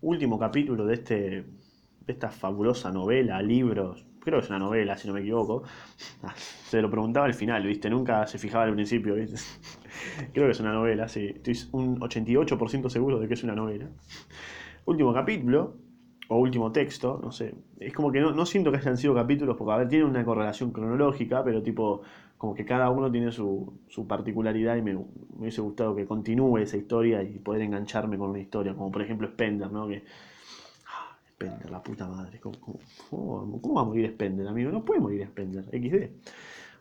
último capítulo de, este, de esta fabulosa novela, libros, creo que es una novela, si no me equivoco. Se lo preguntaba al final, ¿viste? Nunca se fijaba al principio, ¿viste? Creo que es una novela, sí. Estoy un 88% seguro de que es una novela. Último capítulo, o último texto, no sé. Es como que no, no siento que hayan sido capítulos, porque a ver, tienen una correlación cronológica, pero tipo, como que cada uno tiene su, su particularidad y me, me, hubiese gustado que continúe esa historia y poder engancharme con una historia, como por ejemplo Spender, ¿no? Que, ah, Spender, la puta madre, ¿cómo, cómo, cómo va a morir Spender, amigo? No puede morir Spender, XD.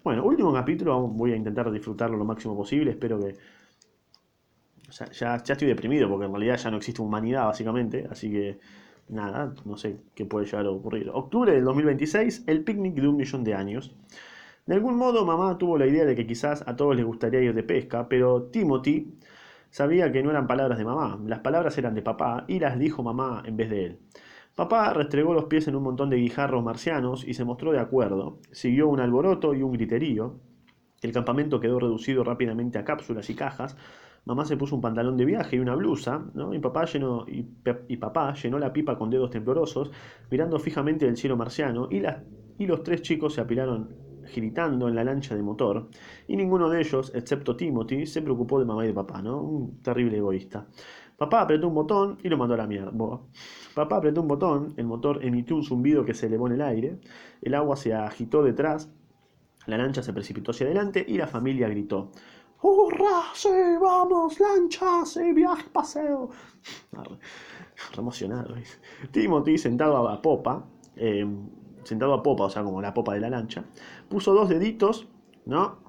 Bueno, último capítulo, voy a intentar disfrutarlo lo máximo posible, espero que... Ya, ya estoy deprimido porque en realidad ya no existe humanidad básicamente, así que nada, no sé qué puede llegar a ocurrir. Octubre del 2026, el picnic de un millón de años. De algún modo, mamá tuvo la idea de que quizás a todos les gustaría ir de pesca, pero Timothy sabía que no eran palabras de mamá, las palabras eran de papá y las dijo mamá en vez de él. Papá restregó los pies en un montón de guijarros marcianos y se mostró de acuerdo. Siguió un alboroto y un griterío. El campamento quedó reducido rápidamente a cápsulas y cajas, Mamá se puso un pantalón de viaje y una blusa, ¿no? y, papá llenó, y, papá llenó la pipa con dedos temblorosos, mirando fijamente el cielo marciano, y, y los tres chicos se apilaron giritando en la lancha de motor, y ninguno de ellos, excepto Timothy, se preocupó de mamá y de papá, ¿no? Un terrible egoísta. Papá apretó un botón y lo mandó a la mierda. Papá apretó un botón, el motor emitió un zumbido que se elevó en el aire, el agua se agitó detrás, la lancha se precipitó hacia adelante y la familia gritó. ¡Hurra! ¡Sí! ¡Vamos! ¡Lancha! ¡Sí! ¡Viaje! ¡Paseo! Re, emocionado. Timothy, sentado a popa, eh, sentado a popa, o sea, como la popa de la lancha, puso dos deditos, ¿no?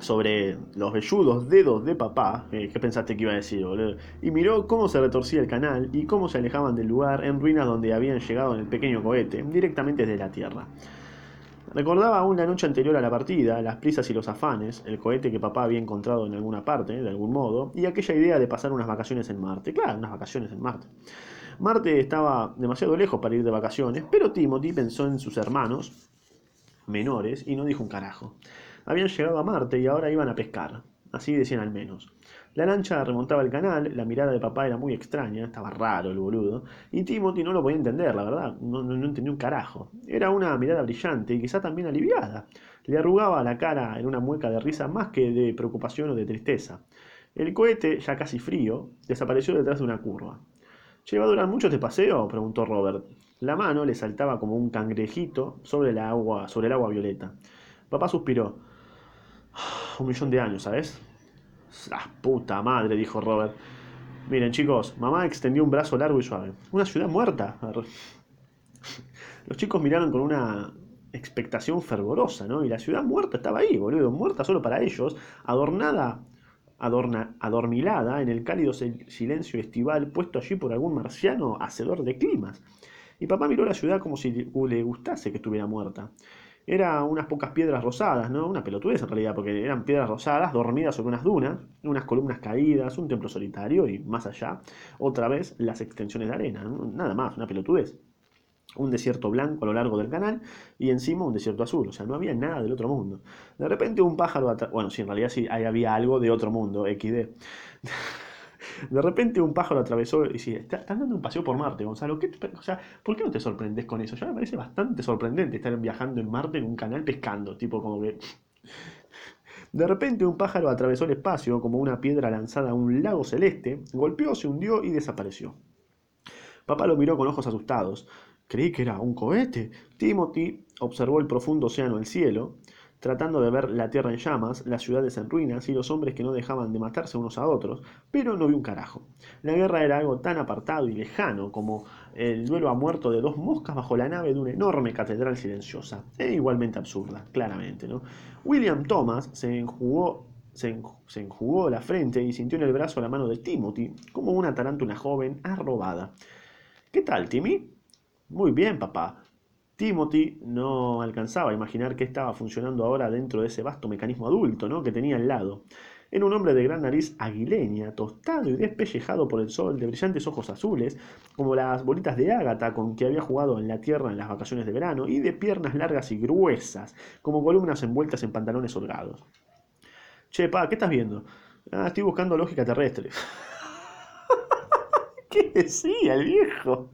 Sobre los velludos dedos de papá, eh, ¿qué pensaste que iba a decir, boludo? Y miró cómo se retorcía el canal y cómo se alejaban del lugar en ruinas donde habían llegado en el pequeño cohete, directamente desde la Tierra. Recordaba aún la noche anterior a la partida, las prisas y los afanes, el cohete que papá había encontrado en alguna parte, de algún modo, y aquella idea de pasar unas vacaciones en Marte. Claro, unas vacaciones en Marte. Marte estaba demasiado lejos para ir de vacaciones, pero Timothy pensó en sus hermanos menores y no dijo un carajo. Habían llegado a Marte y ahora iban a pescar, así decían al menos. La lancha remontaba el canal, la mirada de papá era muy extraña, estaba raro el boludo, y Timothy no lo podía entender, la verdad, no, entendía un carajo. Era una mirada brillante y quizá también aliviada. Le arrugaba la cara en una mueca de risa más que de preocupación o de tristeza. El cohete, ya casi frío, desapareció detrás de una curva. ¿Lleva a durar mucho este paseo? preguntó Robert. La mano le saltaba como un cangrejito sobre, la agua, sobre el agua violeta. Papá suspiró. Un millón de años, ¿sabes? ¡Ah, puta madre! dijo Robert. Miren, chicos, mamá extendió un brazo largo y suave. ¿Una ciudad muerta? Los chicos miraron con una expectación fervorosa, ¿no? Y la ciudad muerta estaba ahí, boludo, muerta solo para ellos, adornada, adorna, adormilada en el cálido silencio estival puesto allí por algún marciano hacedor de climas. Y papá miró la ciudad como si le gustase que estuviera muerta. Era unas pocas piedras rosadas, ¿no? Una pelotudez en realidad, porque eran piedras rosadas dormidas sobre unas dunas, unas columnas caídas, un templo solitario y más allá, otra vez, las extensiones de arena. Nada más, una pelotudez. Un desierto blanco a lo largo del canal y encima un desierto azul, o sea, no había nada del otro mundo. De repente un pájaro, bueno, sí, en realidad sí, ahí había algo de otro mundo, XD. De repente un pájaro atravesó y dice, estás dando un paseo por Marte, Gonzalo. ¿Qué o sea, ¿por qué no te sorprendes con eso? Ya me parece bastante sorprendente estar viajando en Marte en un canal pescando, tipo como que... De repente un pájaro atravesó el espacio como una piedra lanzada a un lago celeste, golpeó, se hundió y desapareció. Papá lo miró con ojos asustados. Creí que era un cohete. Timothy observó el profundo océano del cielo tratando de ver la tierra en llamas, las ciudades en ruinas y los hombres que no dejaban de matarse unos a otros, pero no vi un carajo. La guerra era algo tan apartado y lejano como el duelo a muerto de dos moscas bajo la nave de una enorme catedral silenciosa, e igualmente absurda, claramente. ¿no? William Thomas se enjugó se, enjugó la frente y sintió en el brazo la mano de Timothy, como una tarántula joven arrobada. ¿Qué tal, Timmy? Muy bien, papá. Timothy no alcanzaba a imaginar qué estaba funcionando ahora dentro de ese vasto mecanismo adulto ¿no? que tenía al lado. Era un hombre de gran nariz aguileña, tostado y despellejado por el sol, de brillantes ojos azules, como las bolitas de ágata con que había jugado en la tierra en las vacaciones de verano, y de piernas largas y gruesas, como columnas envueltas en pantalones holgados. Che, pa, ¿qué estás viendo? Ah, estoy buscando lógica terrestre. ¿Qué decía el viejo?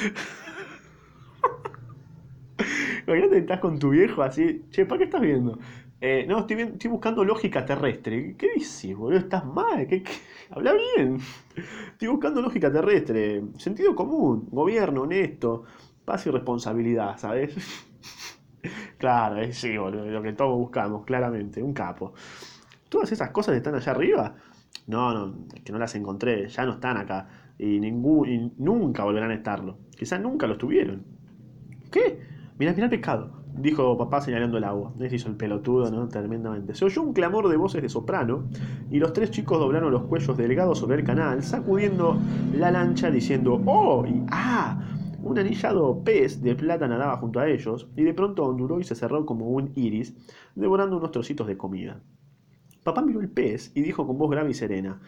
Imagínate que estás con tu viejo así. Che, ¿para qué estás viendo? Eh, no, estoy, estoy, buscando lógica terrestre. ¿Qué dices, boludo? Estás mal. ¿Qué, Habla bien. Estoy buscando lógica terrestre. Sentido común. Gobierno honesto. Paz y responsabilidad, ¿sabes? claro, eh, sí, boludo. Lo que todos buscamos, claramente. Un capo. ¿Todas esas cosas están allá arriba? No, no, que no las encontré. Ya no están acá. Y, ningún, y nunca volverán a estarlo. Quizás nunca lo tuvieron. ¿Qué? Mirá, mirá el pescado dijo papá señalando el agua. Ese hizo el pelotudo, ¿no? Tremendamente. Se oyó un clamor de voces de soprano y los tres chicos doblaron los cuellos delgados sobre el canal, sacudiendo la lancha diciendo ¡Oh! ¡Ah! Un anillado pez de plata nadaba junto a ellos y de pronto onduló y se cerró como un iris, devorando unos trocitos de comida. Papá miró el pez y dijo con voz grave y serena: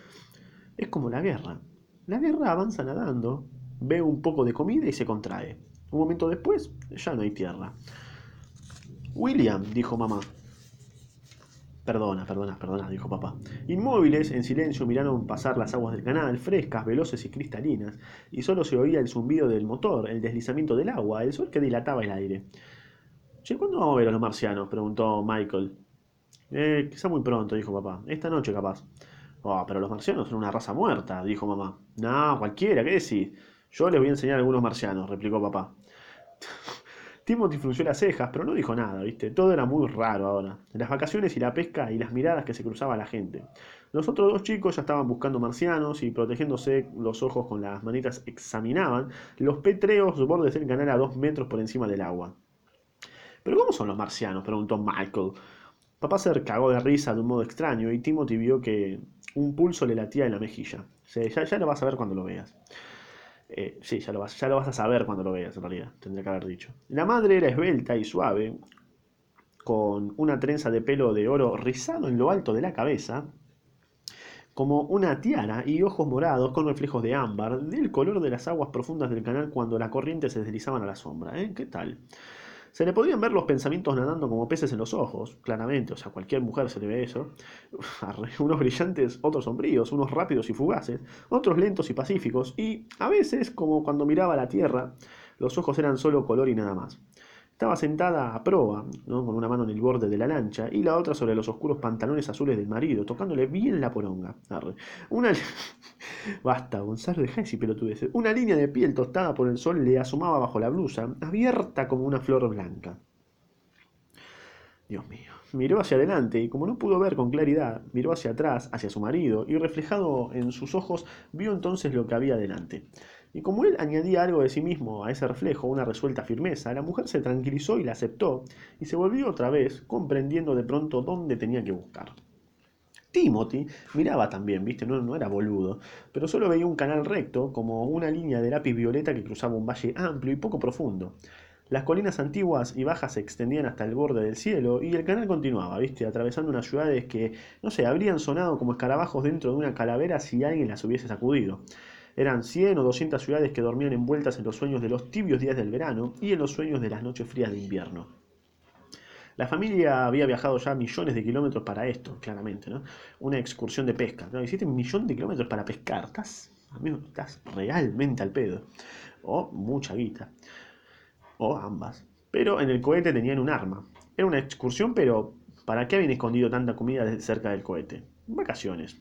Es como la guerra. La guerra avanza nadando, ve un poco de comida y se contrae. Un momento después, ya no hay tierra. William, dijo mamá. Perdona, perdona, perdona, dijo papá. Inmóviles, en silencio, miraron pasar las aguas del canal, frescas, veloces y cristalinas, y solo se oía el zumbido del motor, el deslizamiento del agua, el sol que dilataba el aire. Che, ¿cuándo vamos a ver a los marcianos? preguntó Michael. Eh, quizá muy pronto, dijo papá. Esta noche, capaz. Oh, pero los marcianos son una raza muerta, dijo mamá. No, cualquiera, ¿qué decís? Yo les voy a enseñar a algunos marcianos, replicó papá. Timothy frunció las cejas, pero no dijo nada, ¿viste? Todo era muy raro ahora. Las vacaciones y la pesca y las miradas que se cruzaba la gente. Los otros dos chicos ya estaban buscando marcianos y protegiéndose los ojos con las manitas examinaban los petreos bordes del canal a dos metros por encima del agua. ¿Pero cómo son los marcianos? preguntó Michael. Papá se cagó de risa de un modo extraño y Timothy vio que un pulso le latía en la mejilla. ya, ya lo vas a ver cuando lo veas. Eh, sí, ya lo, vas, ya lo vas a saber cuando lo veas, en realidad, tendría que haber dicho. La madre era esbelta y suave, con una trenza de pelo de oro rizado en lo alto de la cabeza, como una tiara y ojos morados con reflejos de ámbar, del color de las aguas profundas del canal cuando la corriente se deslizaban a la sombra. ¿eh? ¿Qué tal? Se le podían ver los pensamientos nadando como peces en los ojos, claramente, o sea, cualquier mujer se le ve eso. Unos brillantes, otros sombríos, unos rápidos y fugaces, otros lentos y pacíficos, y a veces, como cuando miraba la tierra, los ojos eran solo color y nada más. Estaba sentada a proa, con una mano en el borde de la lancha y la otra sobre los oscuros pantalones azules del marido, tocándole bien la poronga. Una... Basta, Gonzalo, deja de pelotudeces. Una línea de piel tostada por el sol le asomaba bajo la blusa, abierta como una flor blanca. Dios mío. Miró hacia adelante y como no pudo ver con claridad, miró hacia atrás, hacia su marido, y reflejado en sus ojos vio entonces lo que había delante. Y como él añadía algo de sí mismo a ese reflejo, una resuelta firmeza, la mujer se tranquilizó y la aceptó, y se volvió otra vez, comprendiendo de pronto dónde tenía que buscar. Timothy miraba también, viste, no, era boludo, pero solo veía un canal recto, como una línea de lápiz violeta que cruzaba un valle amplio y poco profundo. Las colinas antiguas y bajas se extendían hasta el borde del cielo y el canal continuaba, viste, atravesando unas ciudades que, no sé, habrían sonado como escarabajos dentro de una calavera si alguien las hubiese sacudido. Eran 100 o 200 ciudades que dormían envueltas en los sueños de los tibios días del verano y en los sueños de las noches frías de invierno. La familia había viajado ya millones de kilómetros para esto, claramente, ¿no? Una excursión de pesca. ¿no? Hiciste un millón de kilómetros para pescar. Estás, estás realmente al pedo. O mucha guita. O ambas. Pero en el cohete tenían un arma. Era una excursión, pero ¿para qué habían escondido tanta comida cerca del cohete? Vacaciones.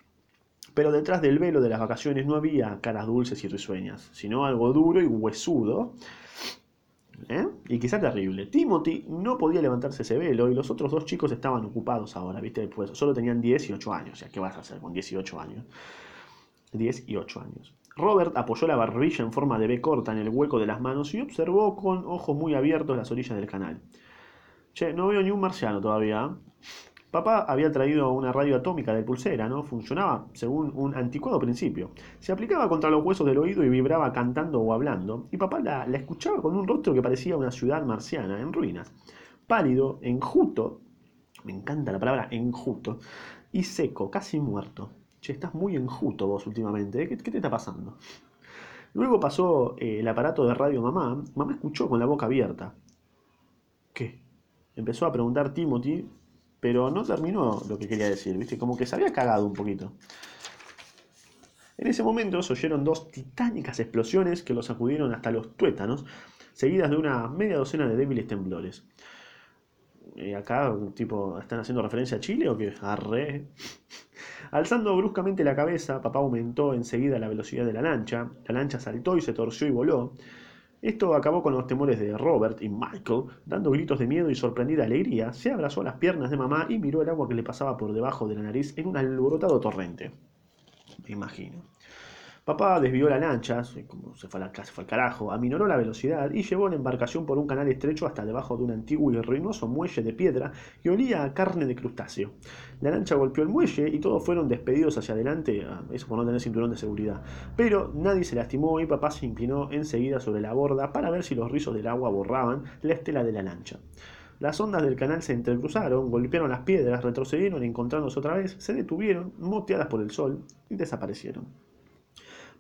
Pero detrás del velo de las vacaciones no había caras dulces y risueñas, sino algo duro y huesudo. ¿Eh? Y quizá terrible. Timothy no podía levantarse ese velo y los otros dos chicos estaban ocupados ahora, ¿viste? Pues solo tenían 10 y 8 años. ¿qué vas a hacer con 18 años? 10 y 8 años. Robert apoyó la barbilla en forma de B corta en el hueco de las manos y observó con ojos muy abiertos las orillas del canal. Che, no veo ni un marciano todavía. Papá había traído una radio atómica de pulsera, ¿no? Funcionaba según un anticuado principio. Se aplicaba contra los huesos del oído y vibraba cantando o hablando, y papá la, escuchaba con un rostro que parecía una ciudad marciana, en ruinas. Pálido, enjuto, me encanta la palabra enjuto, y seco, casi muerto. Che, estás muy enjuto vos últimamente, ¿eh? ¿Qué, te está pasando? Luego pasó eh, el aparato de radio mamá. Mamá escuchó con la boca abierta. ¿Qué? Empezó a preguntar Timothy pero no terminó lo que quería decir, ¿viste? Como que se había cagado un poquito. En ese momento se oyeron dos titánicas explosiones que los sacudieron hasta los tuétanos, seguidas de una media docena de débiles temblores. ¿Y acá, tipo, están haciendo referencia a Chile o qué? Arre. Alzando bruscamente la cabeza, papá aumentó enseguida la velocidad de la lancha. La lancha saltó y se torció y voló. Esto acabó con los temores de Robert y Michael, dando gritos de miedo y sorprendida alegría, se abrazó a las piernas de mamá y miró el agua que le pasaba por debajo de la nariz en un alborotado torrente. Me imagino. Papá desvió la lancha, como se fue, fue al carajo, aminoró la velocidad y llevó la embarcación por un canal estrecho hasta debajo de un antiguo y ruinoso muelle de piedra que olía a carne de crustáceo. La lancha golpeó el muelle y todos fueron despedidos hacia adelante, ah, eso por no tener cinturón de seguridad. Pero nadie se lastimó y papá se inclinó enseguida sobre la borda para ver si los rizos del agua borraban la estela de la lancha. Las ondas del canal se entrecruzaron, golpearon las piedras, retrocedieron encontrándose otra vez, se detuvieron, moteadas por el sol, y desaparecieron.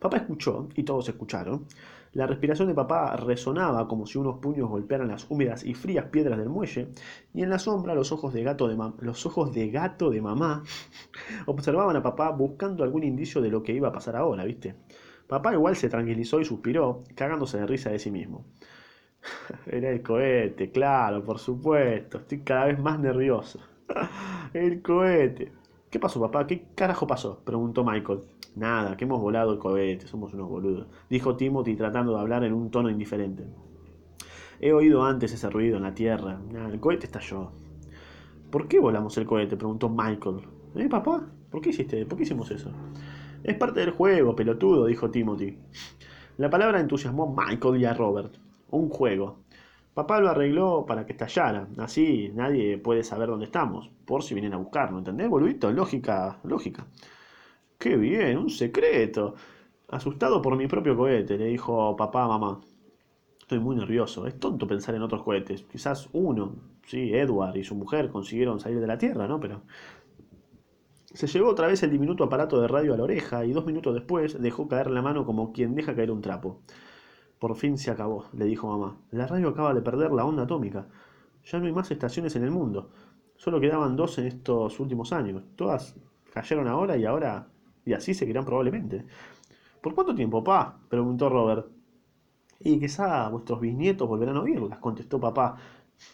Papá escuchó, y todos escucharon. La respiración de papá resonaba como si unos puños golpearan las húmedas y frías piedras del muelle, y en la sombra los ojos de gato de, los ojos de, gato de mamá observaban a papá buscando algún indicio de lo que iba a pasar ahora, ¿viste? Papá igual se tranquilizó y suspiró, cagándose de risa de sí mismo. Era el cohete, claro, por supuesto. Estoy cada vez más nervioso. el cohete. ¿Qué pasó, papá? ¿Qué carajo pasó? preguntó Michael. Nada, que hemos volado el cohete, somos unos boludos, dijo Timothy tratando de hablar en un tono indiferente. He oído antes ese ruido en la Tierra. el cohete estalló. ¿Por qué volamos el cohete? preguntó Michael. ¿Eh, papá? ¿Por qué hiciste? ¿Por qué hicimos eso? Es parte del juego, pelotudo, dijo Timothy. La palabra entusiasmó a Michael y a Robert. Un juego. Papá lo arregló para que estallara. Así nadie puede saber dónde estamos. Por si vienen a buscarlo, ¿entendés, boludito? Lógica, lógica. ¡Qué bien! ¡Un secreto! Asustado por mi propio cohete, le dijo papá a mamá. Estoy muy nervioso. Es tonto pensar en otros cohetes. Quizás uno, sí, Edward y su mujer consiguieron salir de la Tierra, ¿no? Pero... Se llevó otra vez el diminuto aparato de radio a la oreja y dos minutos después dejó caer la mano como quien deja caer un trapo. Por fin se acabó, le dijo mamá. La radio acaba de perder la onda atómica. Ya no hay más estaciones en el mundo. Solo quedaban dos en estos últimos años. Todas cayeron ahora y ahora y así seguirán probablemente. ¿Por cuánto tiempo, papá? preguntó Robert. Y quizá vuestros bisnietos volverán a oírlas, contestó papá.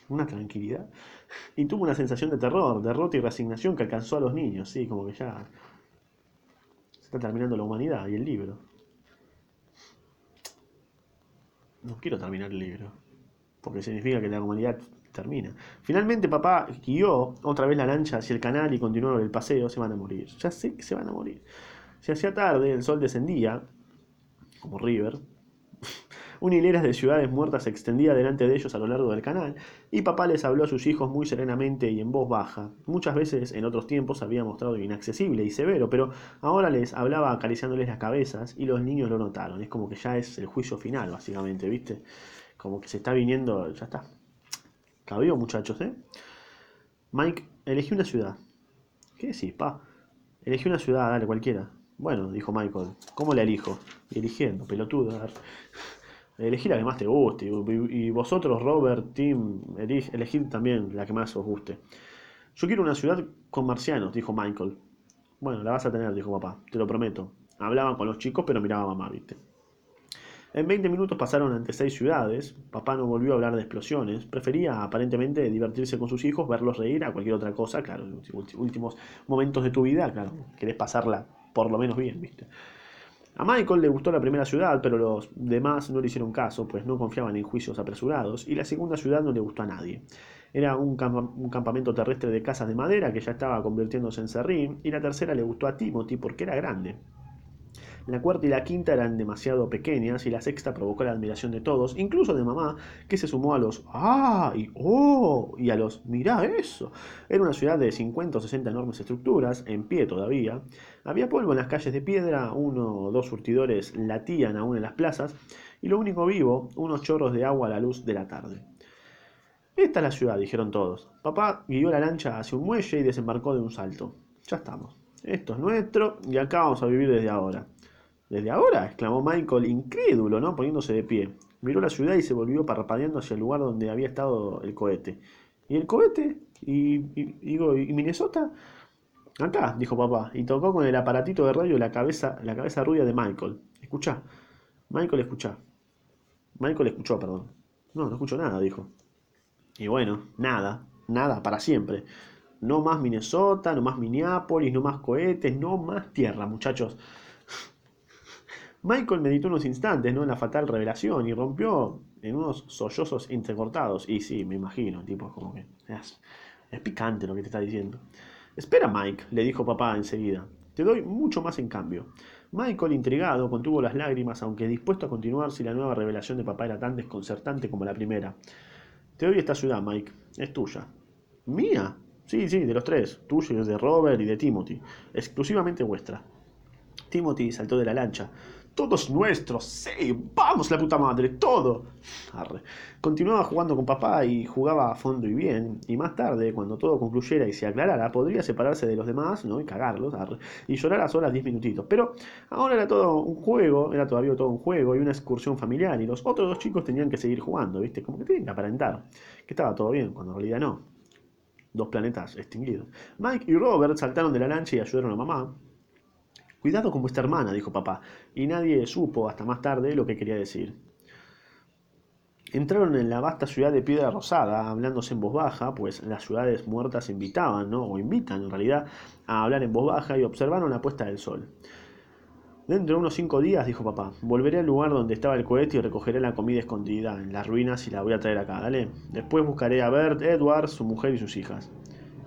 Una tranquilidad. Y tuvo una sensación de terror, derrota y resignación que alcanzó a los niños. Sí, como que ya se está terminando la humanidad y el libro. No quiero terminar el libro, porque significa que la humanidad termina. Finalmente papá guió otra vez la lancha hacia el canal y continuó el paseo. Se van a morir. Ya sé que se van a morir. Se hacía tarde, el sol descendía, como River. Una hilera de ciudades muertas se extendía delante de ellos a lo largo del canal, y papá les habló a sus hijos muy serenamente y en voz baja. Muchas veces en otros tiempos había mostrado inaccesible y severo, pero ahora les hablaba acariciándoles las cabezas y los niños lo notaron. Es como que ya es el juicio final, básicamente, ¿viste? Como que se está viniendo, ya está, Cabió, muchachos, ¿eh? Mike, elegí una ciudad. ¿Qué decís, pa? Elegí una ciudad, dale, cualquiera. Bueno, dijo Michael, ¿cómo la elijo? eligiendo, pelotudo. Elegí la que más te guste. Y vosotros, Robert, Tim, elegid también la que más os guste. Yo quiero una ciudad con marcianos, dijo Michael. Bueno, la vas a tener, dijo papá, te lo prometo. Hablaban con los chicos, pero miraba a mamá, viste. En 20 minutos pasaron ante seis ciudades. Papá no volvió a hablar de explosiones. Prefería aparentemente divertirse con sus hijos, verlos reír a cualquier otra cosa. Claro, últimos momentos de tu vida, claro, querés pasarla por lo menos bien, ¿viste? A Michael le gustó la primera ciudad, pero los demás no le hicieron caso, pues no confiaban en juicios apresurados, y la segunda ciudad no le gustó a nadie. Era un, campamento terrestre de casas de madera que ya estaba convirtiéndose en serrín, y la tercera le gustó a Timothy porque era grande. La cuarta y la quinta eran demasiado pequeñas y la sexta provocó la admiración de todos, incluso de mamá, que se sumó a los ¡Ah! y ¡Oh! y a los ¡Mirá eso! Era una ciudad de 50 o 60 enormes estructuras, en pie todavía. Había polvo en las calles de piedra, uno o dos surtidores latían aún en las plazas, y lo único vivo, unos chorros de agua a la luz de la tarde. Esta es la ciudad, dijeron todos. Papá guió la lancha hacia un muelle y desembarcó de un salto. Ya estamos. Esto es nuestro y acá vamos a vivir desde ahora. ¿Desde ahora? exclamó Michael, incrédulo, ¿no? poniéndose de pie. Miró la ciudad y se volvió parpadeando hacia el lugar donde había estado el cohete. ¿Y el cohete? ¿Y, y, y Minnesota? Acá, dijo papá, y tocó con el aparatito de radio la cabeza, la cabeza rubia de Michael. Escucha. Michael, escucha. Michael escuchó, perdón. No, no escucho nada, dijo. Y bueno, nada, nada, para siempre. No más Minnesota, no más Minneapolis, no más cohetes, no más tierra, muchachos. Michael meditó unos instantes ¿no? en la fatal revelación y rompió en unos sollozos entrecortados. Y sí, me imagino, tipo, como que es, picante lo que te está diciendo. Espera, Mike, le dijo papá enseguida. Te doy mucho más en cambio. Michael, intrigado, contuvo las lágrimas, aunque dispuesto a continuar si la nueva revelación de papá era tan desconcertante como la primera. Te doy esta ciudad, Mike. Es tuya. ¿Mía? Sí, sí, de los tres. Tuyo y de Robert y de Timothy. Exclusivamente vuestra. Timothy saltó de la lancha. Todos nuestros, sí, vamos la puta madre, todo. Continuaba jugando con papá y jugaba a fondo y bien, y más tarde, cuando todo concluyera y se aclarara, podría separarse de los demás, ¿no? Y cagarlos, y llorar a solas diez minutitos. Pero ahora era todo un juego, era todavía todo un juego y una excursión familiar, y los otros dos chicos tenían que seguir jugando, ¿viste? Como que tienen que aparentar que estaba todo bien, cuando en realidad no. Dos planetas extinguidos. Mike y Robert saltaron de la lancha y ayudaron a mamá, Cuidado con vuestra hermana, dijo papá, y nadie supo hasta más tarde lo que quería decir. Entraron en la vasta ciudad de Piedra Rosada, hablándose en voz baja, pues las ciudades muertas invitaban, ¿no? o invitan en realidad, a hablar en voz baja y observaron la puesta del sol. Dentro de unos cinco días, dijo papá, volveré al lugar donde estaba el cohete y recogeré la comida escondida en las ruinas y la voy a traer acá, dale. Después buscaré a Bert, Edward, su mujer y sus hijas.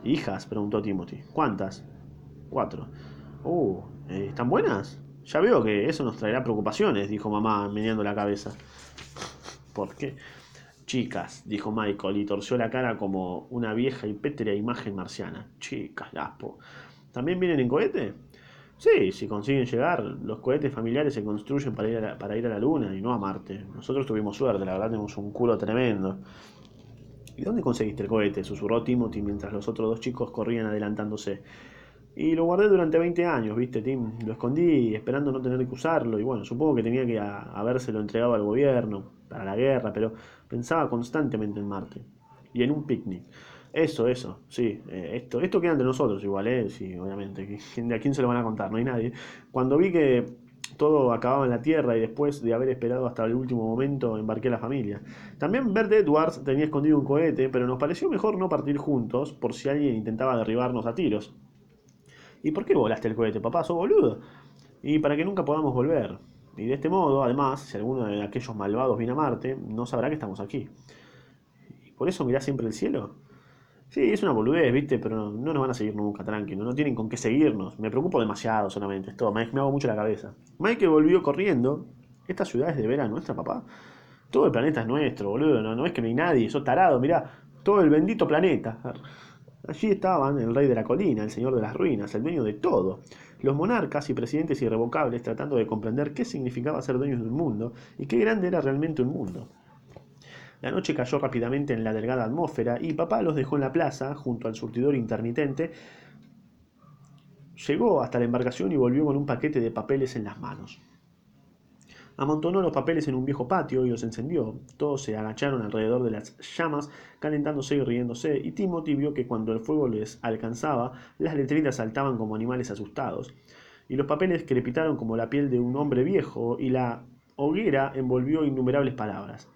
¿Hijas? preguntó Timothy. ¿Cuántas? Cuatro. Uh, eh, ¿Están buenas? Ya veo que eso nos traerá preocupaciones, dijo mamá, meneando la cabeza. ¿Por qué? Chicas, dijo Michael y torció la cara como una vieja y pétrea imagen marciana. Chicas, laspo. ¿También vienen en cohete? Sí, si consiguen llegar, los cohetes familiares se construyen para ir, la, para ir a la Luna y no a Marte. Nosotros tuvimos suerte, la verdad tenemos un culo tremendo. ¿Y dónde conseguiste el cohete? susurró Timothy mientras los otros dos chicos corrían adelantándose. Y lo guardé durante 20 años, ¿viste, Tim? Lo escondí esperando no tener que usarlo. Y bueno, supongo que tenía que habérselo entregado al gobierno para la guerra, pero pensaba constantemente en Marte. Y en un picnic. Eso, eso, sí. Eh, esto, esto queda entre nosotros igual, ¿eh? Sí, obviamente. ¿De a quién se lo van a contar? No hay nadie. Cuando vi que todo acababa en la Tierra y después de haber esperado hasta el último momento embarqué a la familia. También Bert Edwards tenía escondido un cohete, pero nos pareció mejor no partir juntos por si alguien intentaba derribarnos a tiros. ¿Y por qué volaste el cohete, papá? ¿Sos boludo? Y para que nunca podamos volver. Y de este modo, además, si alguno de aquellos malvados viene a Marte, no sabrá que estamos aquí. ¿Y por eso mirás siempre el cielo? Sí, es una boludez, ¿viste? Pero no nos van a seguir nunca, tranquilo. No tienen con qué seguirnos. Me preocupo demasiado solamente. Esto me, me hago mucho la cabeza. Mike volvió corriendo. ¿Esta ciudad es de veras nuestra, papá? Todo el planeta es nuestro, boludo. No, no es que no hay nadie. Sos tarado, mirá. Todo el bendito planeta. Allí estaban el rey de la colina, el señor de las ruinas, el dueño de todo, los monarcas y presidentes irrevocables tratando de comprender qué significaba ser dueños de un mundo y qué grande era realmente un mundo. La noche cayó rápidamente en la delgada atmósfera y papá los dejó en la plaza, junto al surtidor intermitente. Llegó hasta la embarcación y volvió con un paquete de papeles en las manos. Amontonó los papeles en un viejo patio y los encendió. Todos se agacharon alrededor de las llamas, calentándose y riéndose, y Timothy vio que cuando el fuego les alcanzaba, las letritas saltaban como animales asustados, y los papeles crepitaron como la piel de un hombre viejo, y la hoguera envolvió innumerables palabras.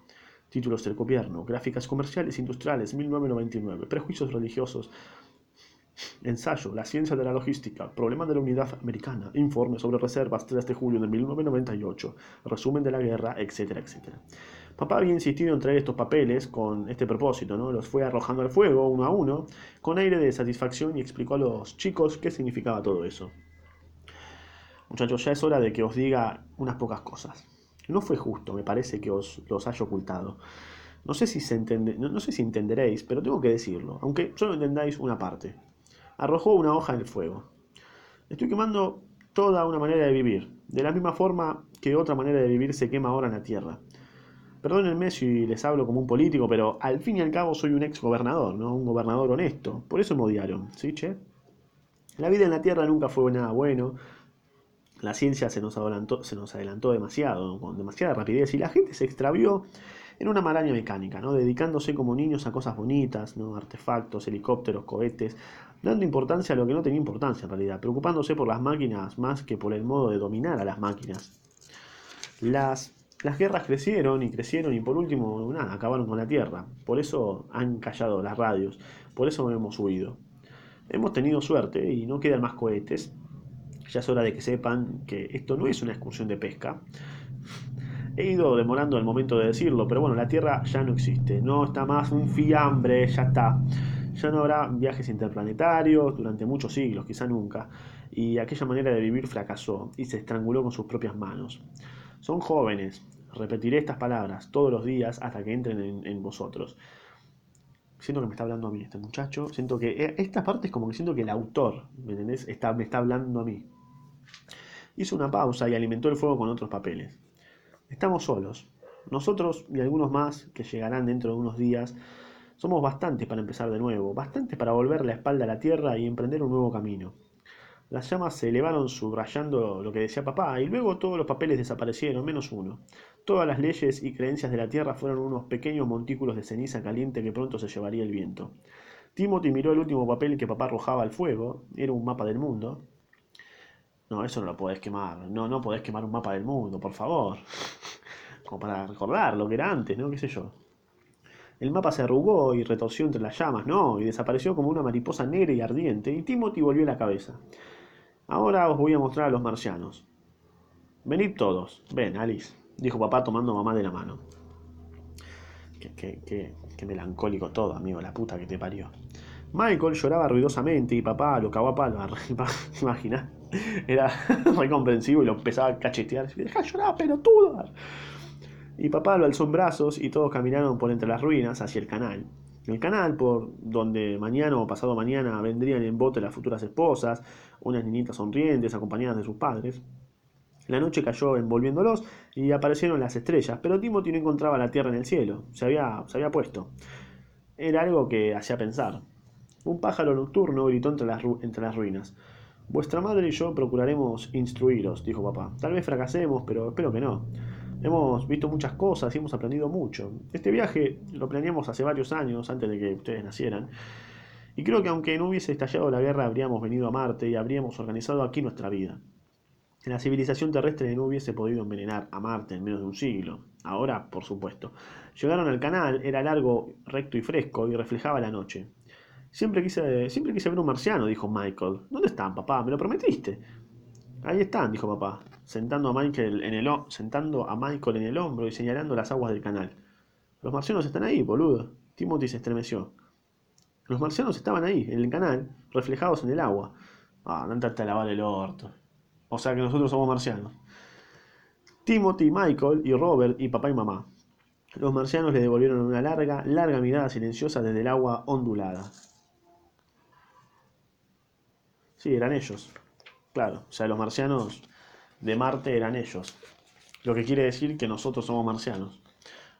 Títulos del gobierno, gráficas comerciales industriales, 1999, prejuicios religiosos, Ensayo, la ciencia de la logística, problema de la unidad americana, informe sobre reservas 3 de julio de 1998, resumen de la guerra, etcétera, etcétera. Papá había insistido en traer estos papeles con este propósito, ¿no? Los fue arrojando al fuego uno a uno, con aire de satisfacción y explicó a los chicos qué significaba todo eso. Muchachos, ya es hora de que os diga unas pocas cosas. No fue justo, me parece que os los haya ocultado. No sé si, se no sé si entenderéis, pero tengo que decirlo, aunque solo entendáis una parte arrojó una hoja en el fuego. Estoy quemando toda una manera de vivir, de la misma forma que otra manera de vivir se quema ahora en la tierra. Perdónenme si les hablo como un político, pero al fin y al cabo soy un ex gobernador, ¿no? Un gobernador honesto. Por eso me odiaron, ¿sí, che? La vida en la tierra nunca fue nada bueno. La ciencia se nos adelantó, se nos adelantó demasiado, con demasiada rapidez, y la gente se extravió en una maraña mecánica, ¿no? dedicándose como niños a cosas bonitas, ¿no? artefactos, helicópteros, cohetes, dando importancia a lo que no tenía importancia en realidad, preocupándose por las máquinas más que por el modo de dominar a las máquinas. Las, guerras crecieron y crecieron y por último nada, acabaron con la Tierra. Por eso han callado las radios, por eso hemos huido. Hemos tenido suerte y no quedan más cohetes. Ya es hora de que sepan que esto no es una excursión de pesca. He ido demorando el momento de decirlo, pero bueno, la Tierra ya no existe. No está más un fiambre, ya está. Ya no habrá viajes interplanetarios durante muchos siglos, quizá nunca. Y aquella manera de vivir fracasó y se estranguló con sus propias manos. Son jóvenes. Repetiré estas palabras todos los días hasta que entren en, vosotros. Siento que me está hablando a mí este muchacho. Siento que eh, esta parte es como que siento que el autor, ¿me entendés? Me está hablando a mí. Hizo una pausa y alimentó el fuego con otros papeles. Estamos solos. Nosotros y algunos más que llegarán dentro de unos días somos bastantes para empezar de nuevo, bastantes para volver la espalda a la tierra y emprender un nuevo camino. Las llamas se elevaron subrayando lo que decía papá, y luego todos los papeles desaparecieron, menos uno. Todas las leyes y creencias de la tierra fueron unos pequeños montículos de ceniza caliente que pronto se llevaría el viento. Timothy miró el último papel que papá arrojaba al fuego, era un mapa del mundo. No, eso no lo podés quemar, no, no podés quemar un mapa del mundo, por favor. Como para recordar lo que era antes, ¿no? ¿Qué sé yo? El mapa se arrugó y retorció entre las llamas, no, y desapareció como una mariposa negra y ardiente, y Timothy volvió la cabeza. Ahora os voy a mostrar a los marcianos. Venid todos. Ven, Alice, dijo papá tomando a mamá de la mano. Qué, qué, melancólico todo, amigo, la puta que te parió. Michael lloraba ruidosamente y papá lo cagó a palo. Imagina, era recomprensivo y lo empezaba a cachetear. Deja llorar, pelotudo. Y papá lo alzó en brazos y todos caminaron por entre las ruinas hacia el canal. El canal por donde mañana o pasado mañana vendrían en bote las futuras esposas, unas niñitas sonrientes acompañadas de sus padres. La noche cayó envolviéndolos y aparecieron las estrellas, pero Timothy no encontraba la tierra en el cielo, se había, se había puesto. Era algo que hacía pensar. Un pájaro nocturno gritó entre las, entre las ruinas. Vuestra madre y yo procuraremos instruiros, dijo papá. Tal vez fracasemos, pero espero que no. Hemos visto muchas cosas y hemos aprendido mucho. Este viaje lo planeamos hace varios años, antes de que ustedes nacieran. Y creo que aunque no hubiese estallado la guerra, habríamos venido a Marte y habríamos organizado aquí nuestra vida. La civilización terrestre no hubiese podido envenenar a Marte en menos de un siglo. Ahora, por supuesto. Llegaron al canal, era largo, recto y fresco, y reflejaba la noche. Siempre quise, siempre quise ver un marciano, dijo Michael. ¿Dónde están, papá? Me lo prometiste. Ahí están, dijo papá, sentando a, Michael en el, sentando a Michael en el hombro y señalando las aguas del canal. Los marcianos están ahí, boludo. Timothy se estremeció. Los marcianos estaban ahí, en el canal, reflejados en el agua. Ah, no a lavar el orto. O sea que nosotros somos marcianos. Timothy, Michael y Robert y papá y mamá. Los marcianos le devolvieron una larga, larga mirada silenciosa desde el agua ondulada. Sí, eran ellos. Claro, o sea, los marcianos de Marte eran ellos. Lo que quiere decir que nosotros somos marcianos,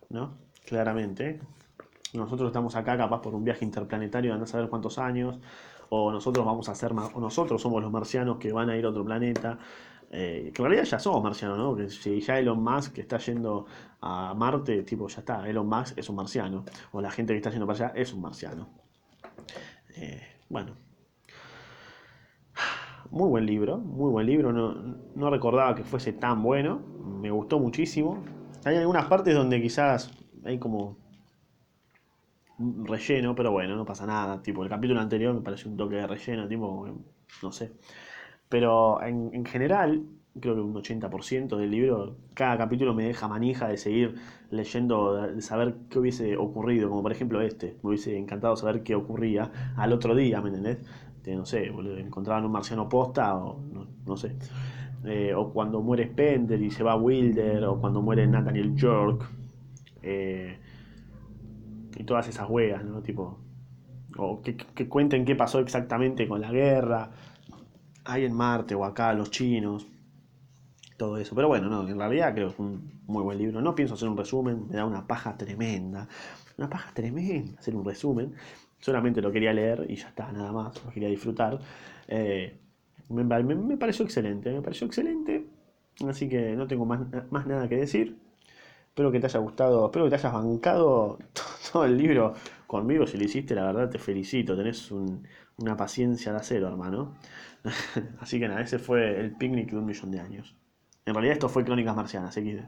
¿no? Claramente. Nosotros estamos acá capaz por un viaje interplanetario de no saber cuántos años, o nosotros vamos a ser, o nosotros somos los marcianos que van a ir a otro planeta. Eh, que en realidad ya somos marcianos, ¿no? Que si ya Elon Musk está yendo a Marte, tipo, ya está, Elon Musk es un marciano, o la gente que está yendo para allá es un marciano. Eh, bueno, muy buen libro, muy buen libro. No, recordaba que fuese tan bueno. Me gustó muchísimo. Hay algunas partes donde quizás hay como relleno, pero bueno, no pasa nada. Tipo, el capítulo anterior me pareció un toque de relleno, tipo, no sé. Pero en, en general, creo que un 80% del libro, cada capítulo me deja manija de seguir leyendo, de saber qué hubiese ocurrido, como por ejemplo este, me hubiese encantado saber qué ocurría al otro día, ¿me entendés? Este, no sé, encontraban un marciano posta o no, sé. Eh, o cuando muere Spender y se va Wilder, o cuando muere Nathaniel York. Eh, y todas esas hueas, ¿no? Tipo, o que, cuenten qué pasó exactamente con la guerra, ahí en Marte o acá, los chinos, todo eso. Pero bueno, no, en realidad creo que es un muy buen libro. No pienso hacer un resumen, me da una paja tremenda, una paja tremenda hacer un resumen solamente lo quería leer y ya está, nada más, lo quería disfrutar. Eh, me, pareció excelente, me pareció excelente, así que no tengo más, más nada que decir. Espero que te haya gustado, espero que te hayas bancado todo el libro conmigo. Si lo hiciste, la verdad te felicito. Tenés una paciencia de acero, hermano. Así que nada, ese fue el picnic de un millón de años. En realidad esto fue Crónicas Marcianas, XD.